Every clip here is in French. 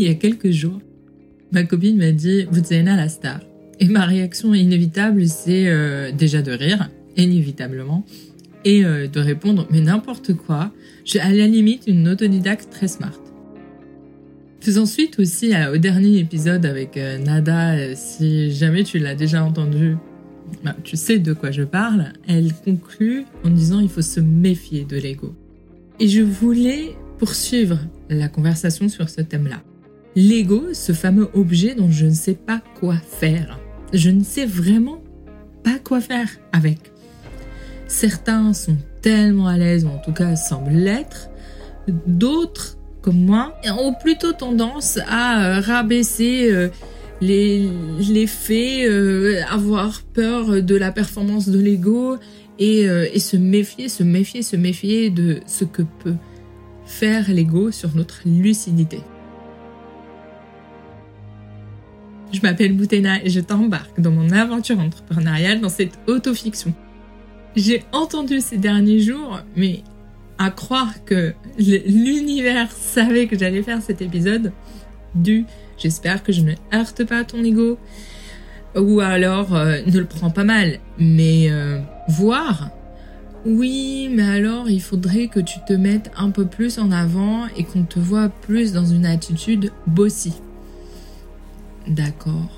il y a quelques jours, ma copine m'a dit Vutsaina la star. Et ma réaction inévitable, c'est euh, déjà de rire, inévitablement, et euh, de répondre mais n'importe quoi. J'ai à la limite une autodidacte très smart. Faisant suite aussi au dernier épisode avec euh, Nada, si jamais tu l'as déjà entendu, bah, tu sais de quoi je parle, elle conclut en disant il faut se méfier de l'ego. Et je voulais poursuivre la conversation sur ce thème-là. L'ego, ce fameux objet dont je ne sais pas quoi faire. Je ne sais vraiment pas quoi faire avec. Certains sont tellement à l'aise, ou en tout cas semblent l'être. D'autres comme moi, ont plutôt tendance à euh, rabaisser euh, les, faits, euh, avoir peur de la performance de l'ego et, et se méfier, se méfier, se méfier de ce que peut faire l'ego sur notre lucidité. Je m'appelle Boutena et je t'embarque dans mon aventure entrepreneuriale dans cette autofiction. J'ai entendu ces derniers jours, mais à croire que l'univers savait que j'allais faire cet épisode du j'espère que je ne heurte pas ton ego ou alors euh, ne le prends pas mal mais euh, voir oui mais alors il faudrait que tu te mettes un peu plus en avant et qu'on te voit plus dans une attitude bossy d'accord.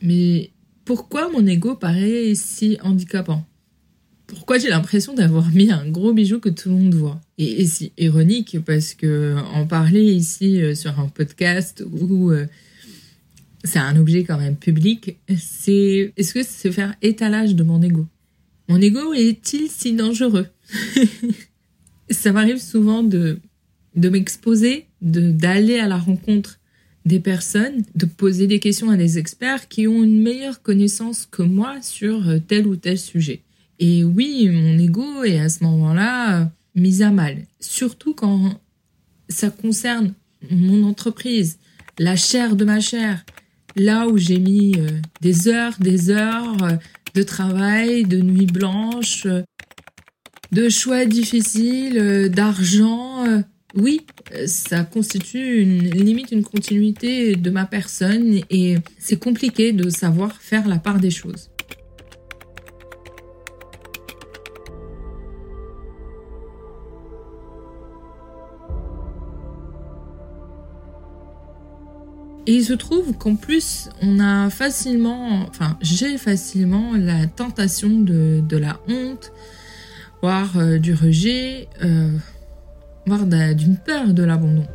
Mais pourquoi mon ego paraît si handicapant? Pourquoi j'ai l'impression d'avoir mis un gros bijou que tout le monde voit? Et, c'est ironique parce que en parler ici euh, sur un podcast où euh, c'est un objet quand même public, c'est est-ce que c'est faire étalage de mon ego? Mon ego est-il si dangereux? Ça m'arrive souvent de de m'exposer, de d'aller à la rencontre des personnes, de poser des questions à des experts qui ont une meilleure connaissance que moi sur euh, tel ou tel sujet. Et oui, mon ego est à ce moment-là mis à mal, surtout quand ça concerne mon entreprise, la chair de ma chair, là où j'ai mis euh, des heures, des heures euh, de travail, de nuits blanches, euh, de choix difficiles, d'argent. Oui, ça constitue une limite, une continuité de ma personne et c'est compliqué de savoir faire la part des choses. Et il se trouve qu'en plus, on a facilement, enfin, j'ai facilement la tentation de, la honte, voire euh, du rejet, euh, voire d'une peur de l'abandon.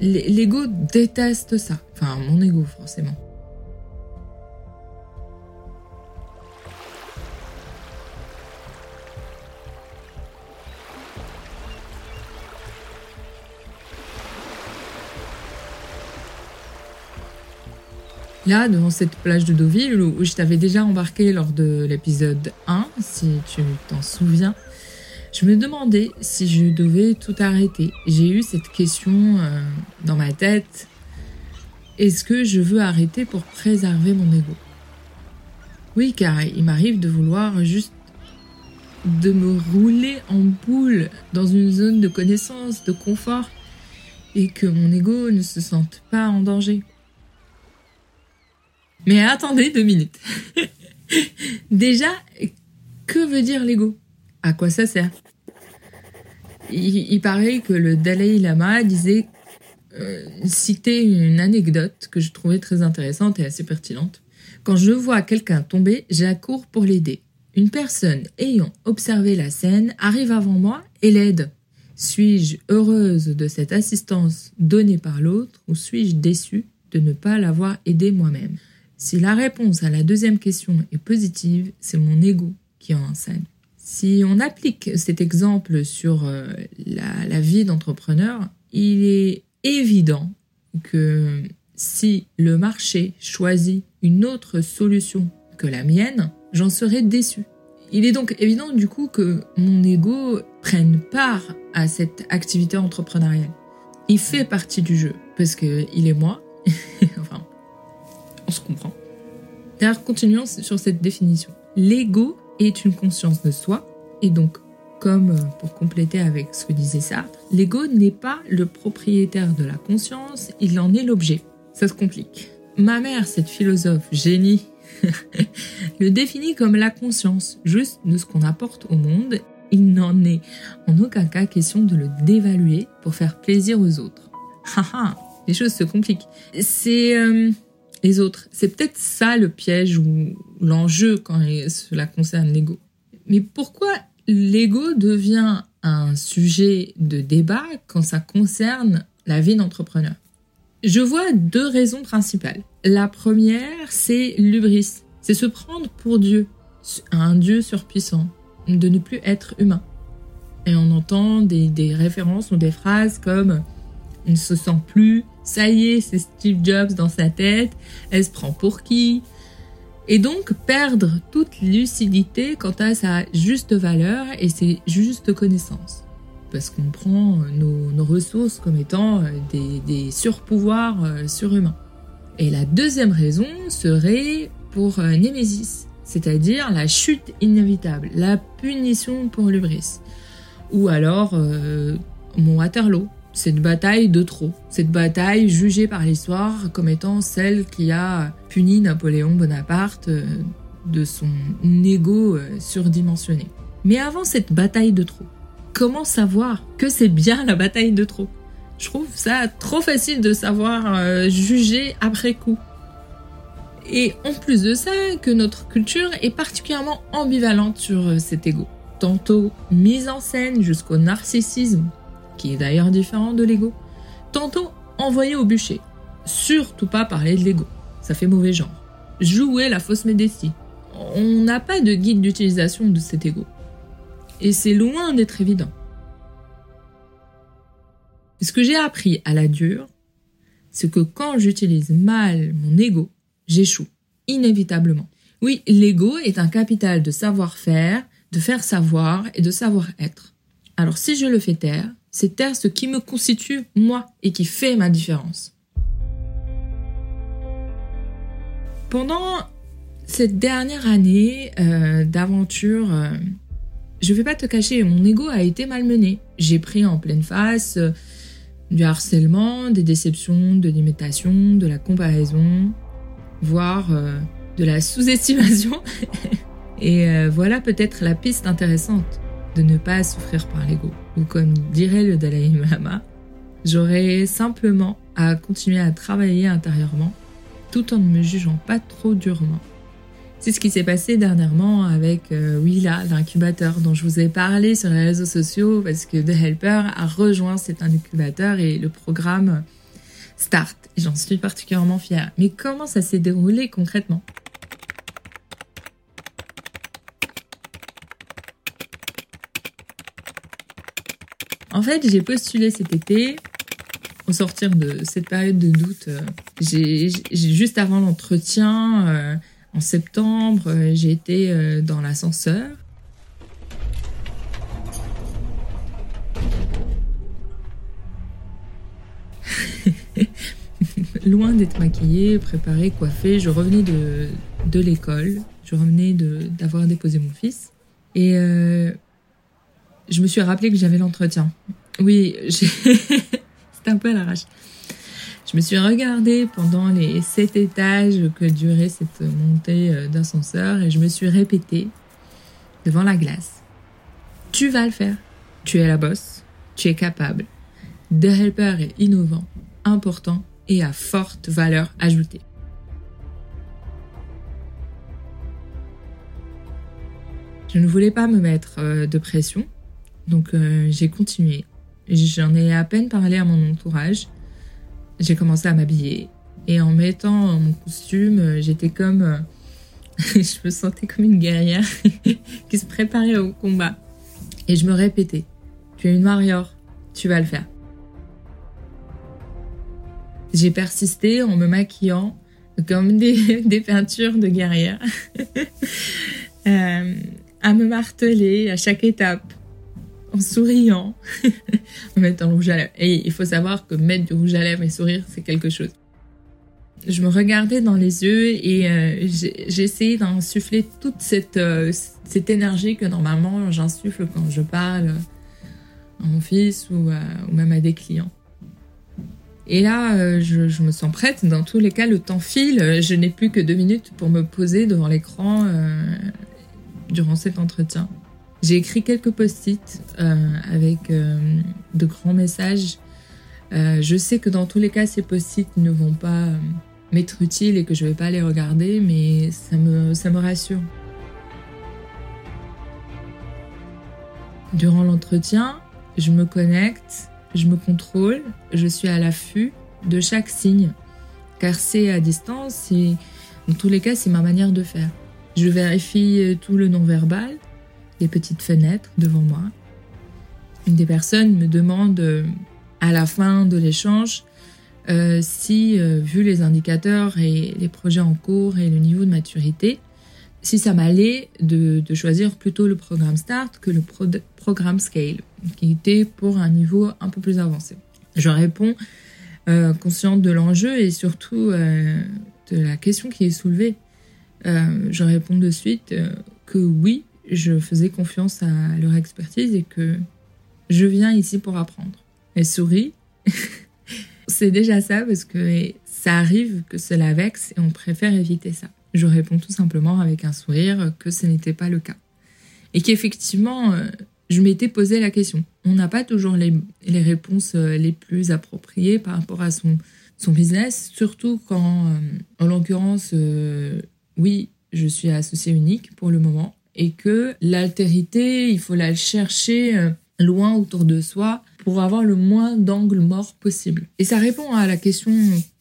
L'ego déteste ça. Enfin, mon ego, forcément. Là, devant cette plage de Deauville, où je t'avais déjà embarqué lors de l'épisode 1, si tu t'en souviens, je me demandais si je devais tout arrêter. J'ai eu cette question euh, dans ma tête. Est-ce que je veux arrêter pour préserver mon ego? Oui, car il m'arrive de vouloir juste de me rouler en boule dans une zone de connaissance, de confort, et que mon ego ne se sente pas en danger. Mais attendez deux minutes. Déjà, que veut dire l'ego? À quoi ça sert? Il, paraît que le Dalai Lama disait euh, citer une anecdote que je trouvais très intéressante et assez pertinente. Quand je vois quelqu'un tomber, j'accours pour l'aider. Une personne ayant observé la scène arrive avant moi et l'aide. Suis-je heureuse de cette assistance donnée par l'autre ou suis-je déçue de ne pas l'avoir aidé moi-même? Si la réponse à la deuxième question est positive, c'est mon ego qui en enseigne. Si on applique cet exemple sur euh, la, vie d'entrepreneur, il est évident que si le marché choisit une autre solution que la mienne, j'en serai déçu. Il est donc évident du coup que mon ego prenne part à cette activité entrepreneuriale. Il fait partie du jeu parce que il est moi. enfin, on se comprend. D'ailleurs, continuons sur cette définition. L'ego est une conscience de soi et donc comme pour compléter avec ce que disait Sartre, l'ego n'est pas le propriétaire de la conscience, il en est l'objet. Ça se complique. Ma mère, cette philosophe génie, le définit comme la conscience, juste de ce qu'on apporte au monde. Il n'en est en aucun cas question de le dévaluer pour faire plaisir aux autres. Haha, les choses se compliquent. C'est euh, les autres. C'est peut-être ça le piège ou l'enjeu quand cela concerne l'ego. Mais pourquoi l'ego devient un sujet de débat quand ça concerne la vie d'entrepreneur? Je vois deux raisons principales. La première, c'est l'ubris. C'est se prendre pour Dieu, un Dieu surpuissant, de ne plus être humain. Et on entend des, des références ou des phrases comme on ne se sent plus, ça y est, c'est Steve Jobs dans sa tête, elle se prend pour qui? Et donc perdre toute lucidité quant à sa juste valeur et ses justes connaissances. Parce qu'on prend nos, ressources comme étant euh, des, surpouvoirs euh, surhumains. Et la deuxième raison serait pour euh, Némésis, c'est-à-dire la chute inévitable, la punition pour l'ubris. Ou alors mon Waterloo, cette bataille de trop, cette bataille jugée par l'histoire comme étant celle qui a puni Napoléon Bonaparte euh, de son ego euh, surdimensionné. Mais avant cette bataille de trop, comment savoir que c'est bien la bataille de trop? Je trouve ça trop facile de savoir euh, juger après coup. Et en plus de ça, que notre culture est particulièrement ambivalente sur cet ego. Tantôt mise en scène jusqu'au narcissisme, qui est d'ailleurs différent de l'ego. Tantôt envoyé au bûcher. Surtout pas parler de l'ego, ça fait mauvais genre. Jouer la fausse médecine. On n'a pas de guide d'utilisation de cet ego. Et c'est loin d'être évident. Ce que j'ai appris à la dure, c'est que quand j'utilise mal mon ego, j'échoue, inévitablement. Oui, l'ego est un capital de savoir-faire, de faire savoir et de savoir-être. Alors si je le fais taire, c'est taire ce qui me constitue moi et qui fait ma différence. Pendant cette dernière année euh, d'aventure, euh, je vais pas te cacher, mon ego a été malmené. J'ai pris en pleine face euh, du harcèlement, des déceptions, de l'imitation, de la comparaison, voire de la sous-estimation. et voilà peut-être la piste intéressante de ne pas souffrir par l'ego. Ou comme dirait le Dalai Lama, j'aurais simplement à continuer à travailler intérieurement tout en ne me jugeant pas trop durement. C'est ce qui s'est passé dernièrement avec euh, Willa, l'incubateur dont je vous ai parlé sur les réseaux sociaux parce que The Helper a rejoint cet incubateur et le programme Start. J'en suis particulièrement fière. Mais comment ça s'est déroulé concrètement? J'ai postulé cet été. Au sortir de cette période de doute, euh, j'ai juste avant l'entretien, euh, en septembre, euh, j'ai été dans l'ascenseur. Loin d'être maquillée, préparée, coiffée, je revenais de, de l'école. Je revenais d'avoir déposé mon fils. Et je me suis rappelé que j'avais l'entretien. Oui, c'est un peu à l'arrache. Je me suis regardée pendant les sept étages que durait cette montée euh, d'ascenseur et je me suis répétée devant la glace. Tu vas le faire. Tu es la bosse. Tu es capable. The Helper est innovant, important et à forte valeur ajoutée. Je ne voulais pas me mettre euh, de pression donc euh, j'ai continué. J'en ai à peine parlé à mon entourage. J'ai commencé à m'habiller. Et en mettant mon costume, euh, j'étais comme... Euh, je me sentais comme une guerrière qui se préparait au combat. Et je me répétais, tu es une warrior, tu vas le faire. J'ai persisté en me maquillant comme des, des peintures de guerrière, à me marteler à chaque étape en souriant, en mettant le rouge à lèvres. Et il faut savoir que mettre du rouge à lèvres et sourire, c'est quelque chose. je me regardais dans les yeux et euh, essayé d'insuffler toute cette, euh, cette énergie que normalement j'insuffle quand je parle à mon fils ou, ou même à des clients. Et là, je, me sens prête. Dans tous les cas, le temps file. Je n'ai plus que deux minutes pour me poser devant l'écran durant cet entretien. J'ai écrit quelques post-it avec de grands messages. je sais que dans tous les cas, ces post-it ne vont pas m'être utile et que je vais pas les regarder, mais ça me, ça me rassure. Durant l'entretien, je me connecte, je me contrôle, je suis à l'affût de chaque signe, car c'est à distance et dans tous les cas, c'est ma manière de faire. Je vérifie tout le non-verbal, les petites fenêtres devant moi. Une des personnes me demande à la fin de l'échange euh, si, euh, vu les indicateurs et les projets en cours et le niveau de maturité, si ça m'allait de, choisir plutôt le programme Start que le programme Scale, qui était pour un niveau un peu plus avancé. Je réponds euh, consciente de l'enjeu et surtout de la question qui est soulevée. je réponds de suite que oui, je faisais confiance à leur expertise et que je viens ici pour apprendre. Elle sourit c'est déjà ça parce que ça arrive que cela vexe et on préfère éviter ça. Je réponds tout simplement avec un sourire que ce n'était pas le cas. Et qu'effectivement, euh, je m'étais posé la question. On n'a pas toujours les, réponses euh, les plus appropriées par rapport à son, son business, surtout quand, euh, en l'occurrence, oui, je suis associé unique pour le moment, et que l'altérité, il faut la chercher loin autour de soi pour avoir le moins d'angles morts possible. Et ça répond à la question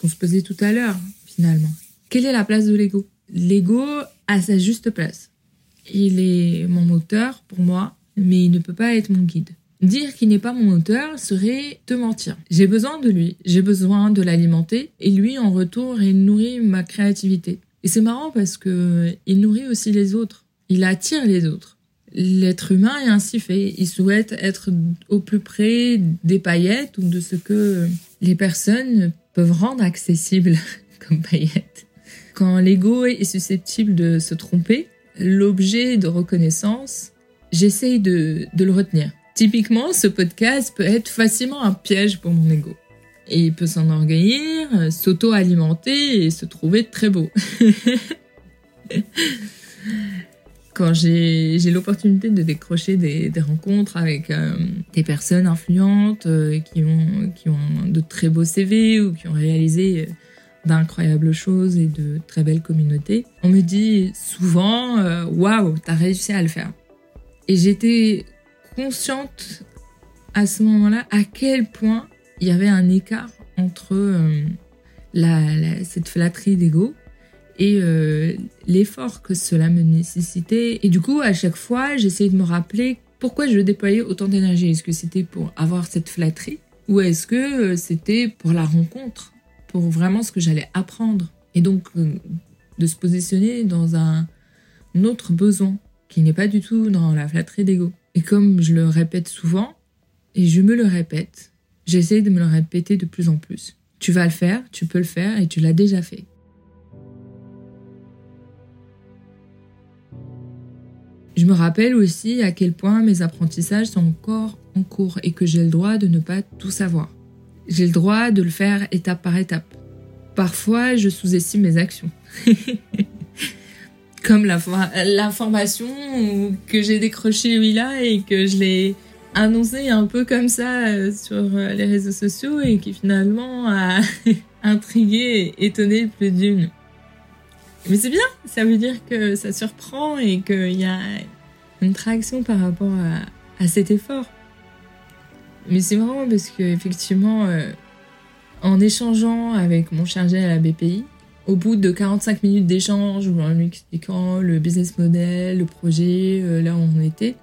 qu'on se posait tout à l'heure, finalement. Quelle est la place de l'ego? L'ego a sa juste place. Il est mon moteur pour moi, mais il ne peut pas être mon guide. Dire qu'il n'est pas mon moteur serait te mentir. J'ai besoin de lui, j'ai besoin de l'alimenter, et lui, en retour, il nourrit ma créativité. Et c'est marrant parce que il nourrit aussi les autres. Il attire les autres. L'être humain est ainsi fait. Il souhaite être au plus près des paillettes ou de ce que les personnes peuvent rendre accessible comme paillettes. Quand l'ego est susceptible de se tromper, l'objet de reconnaissance, j'essaye de, de, le retenir. Typiquement, ce podcast peut être facilement un piège pour mon ego. Et il peut s'enorgueillir, s'auto-alimenter et se trouver très beau. quand j'ai l'opportunité de décrocher des, rencontres avec euh, des personnes influentes euh, qui, ont, qui ont de très beaux CV ou qui ont réalisé euh, d'incroyables choses et de très belles communautés, on me dit souvent Waouh, t'as réussi à le faire. Et j'étais consciente à ce moment-là à quel point il y avait un écart entre la, cette flatterie d'ego et euh, l'effort que cela me nécessitait. Et du coup, à chaque fois, j'essayais de me rappeler pourquoi je déployais autant d'énergie. Est-ce que c'était pour avoir cette flatterie ou est-ce que euh, c'était pour la rencontre, pour vraiment ce que j'allais apprendre Et donc, euh, de se positionner dans un autre besoin qui n'est pas du tout dans la flatterie d'ego. Et comme je le répète souvent, et je me le répète, j'essaie de me le répéter de plus en plus. Tu vas le faire, tu peux le faire et tu l'as déjà fait. Je me rappelle aussi à quel point mes apprentissages sont encore en cours et que j'ai le droit de ne pas tout savoir. J'ai le droit de le faire étape par étape. Parfois, je sous-estime mes actions. Comme l'information que j'ai décrochée là et que je l'ai annoncée un peu comme ça euh, sur euh, les réseaux sociaux et qui finalement a intrigué et étonné plus d'une. Mais c'est bien, ça veut dire que ça surprend et qu'il y a une traction par rapport à, cet effort. Mais c'est marrant parce que effectivement, euh, en échangeant avec mon chargé à la BPI, au bout de 45 minutes d'échange, en lui expliquant le business model, le projet, euh, là où on était,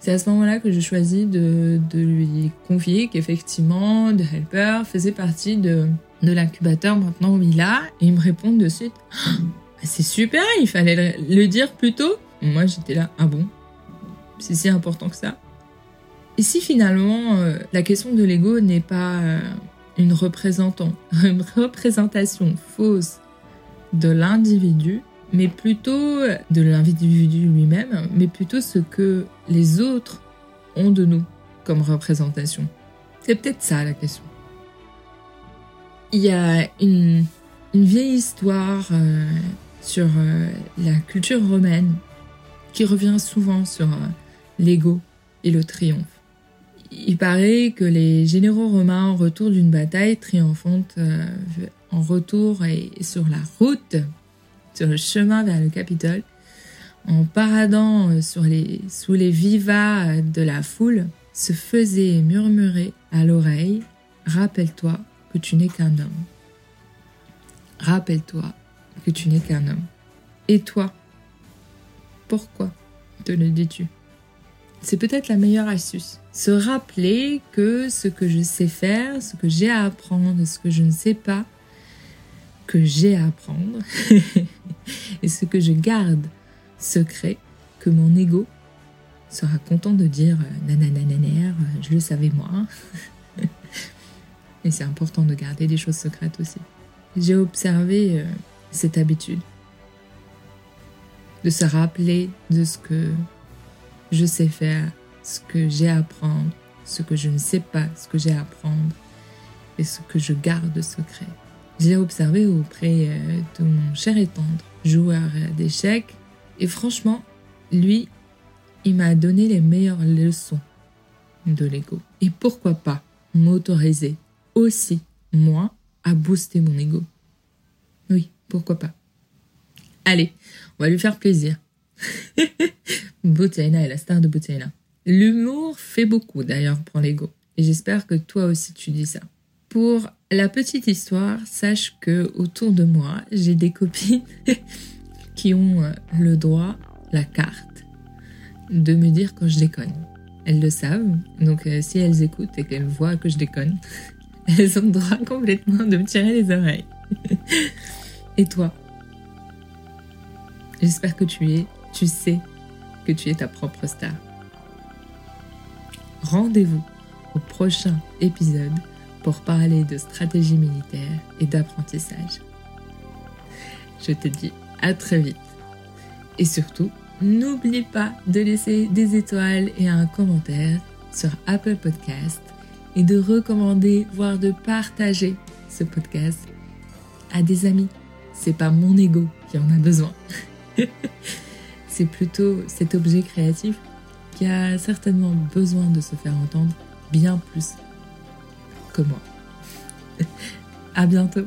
c'est à ce moment-là que je choisis de, de lui confier qu'effectivement, The Helper faisait partie de, de l'incubateur maintenant où il a, et il me répond de suite ah, C'est super, il fallait le, dire plus tôt. Moi j'étais là Ah bon? C'est si important que ça Et si finalement euh, la question de l'ego n'est pas euh, une, une représentation fausse de l'individu, mais plutôt de l'individu lui-même, mais plutôt ce que les autres ont de nous comme représentation. C'est peut-être ça la question. Il y a une, vieille histoire euh, sur euh, la culture romaine qui revient souvent sur euh, l'ego et le triomphe. Il paraît que les généraux romains, en retour d'une bataille triomphante, en retour et sur la route, sur le chemin vers le Capitole, en paradant sous les vivas de la foule, se faisaient murmurer à l'oreille Rappelle-toi que tu n'es qu'un homme. Rappelle-toi que tu n'es qu'un homme. Et toi Pourquoi te le dis-tu? C'est peut-être la meilleure astuce. Se rappeler que ce que je sais faire, ce que j'ai à apprendre, ce que je ne sais pas, que j'ai à apprendre, et ce que je garde secret, que mon ego sera content de dire euh, nananananer, je le savais moi. et c'est important de garder des choses secrètes aussi. J'ai observé euh, cette habitude de se rappeler de ce que je sais faire, ce que j'ai à apprendre, ce que je ne sais pas, ce que j'ai à apprendre et ce que je garde secret. J'ai observé auprès euh, de mon cher et tendre joueur d'échecs et franchement, lui, il m'a donné les meilleures leçons de l'ego. Et pourquoi pas m'autoriser aussi, moi, à booster mon ego Oui, pourquoi pas Allez, on va lui faire plaisir. Butaina est la star de Butaina. L'humour fait beaucoup d'ailleurs pour l'ego. Et j'espère que toi aussi tu dis ça. Pour la petite histoire, sache que autour de moi, j'ai des copines qui ont euh, le droit, la carte, de me dire quand je déconne. Elles le savent, donc euh, si elles écoutent et qu'elles voient que je déconne, elles ont le droit complètement de me tirer les oreilles. et toi? J'espère que tu es, tu sais que tu es ta propre star. Rendez-vous au prochain épisode pour parler de stratégie militaire et d'apprentissage. Je te dis à très vite. Et surtout, n'oublie pas de laisser des étoiles et un commentaire sur Apple Podcast et de recommander, voire de partager ce podcast à des amis. C'est pas mon ego qui en a besoin. c'est plutôt cet objet créatif qui a certainement besoin de se faire entendre bien plus que moi. à bientôt.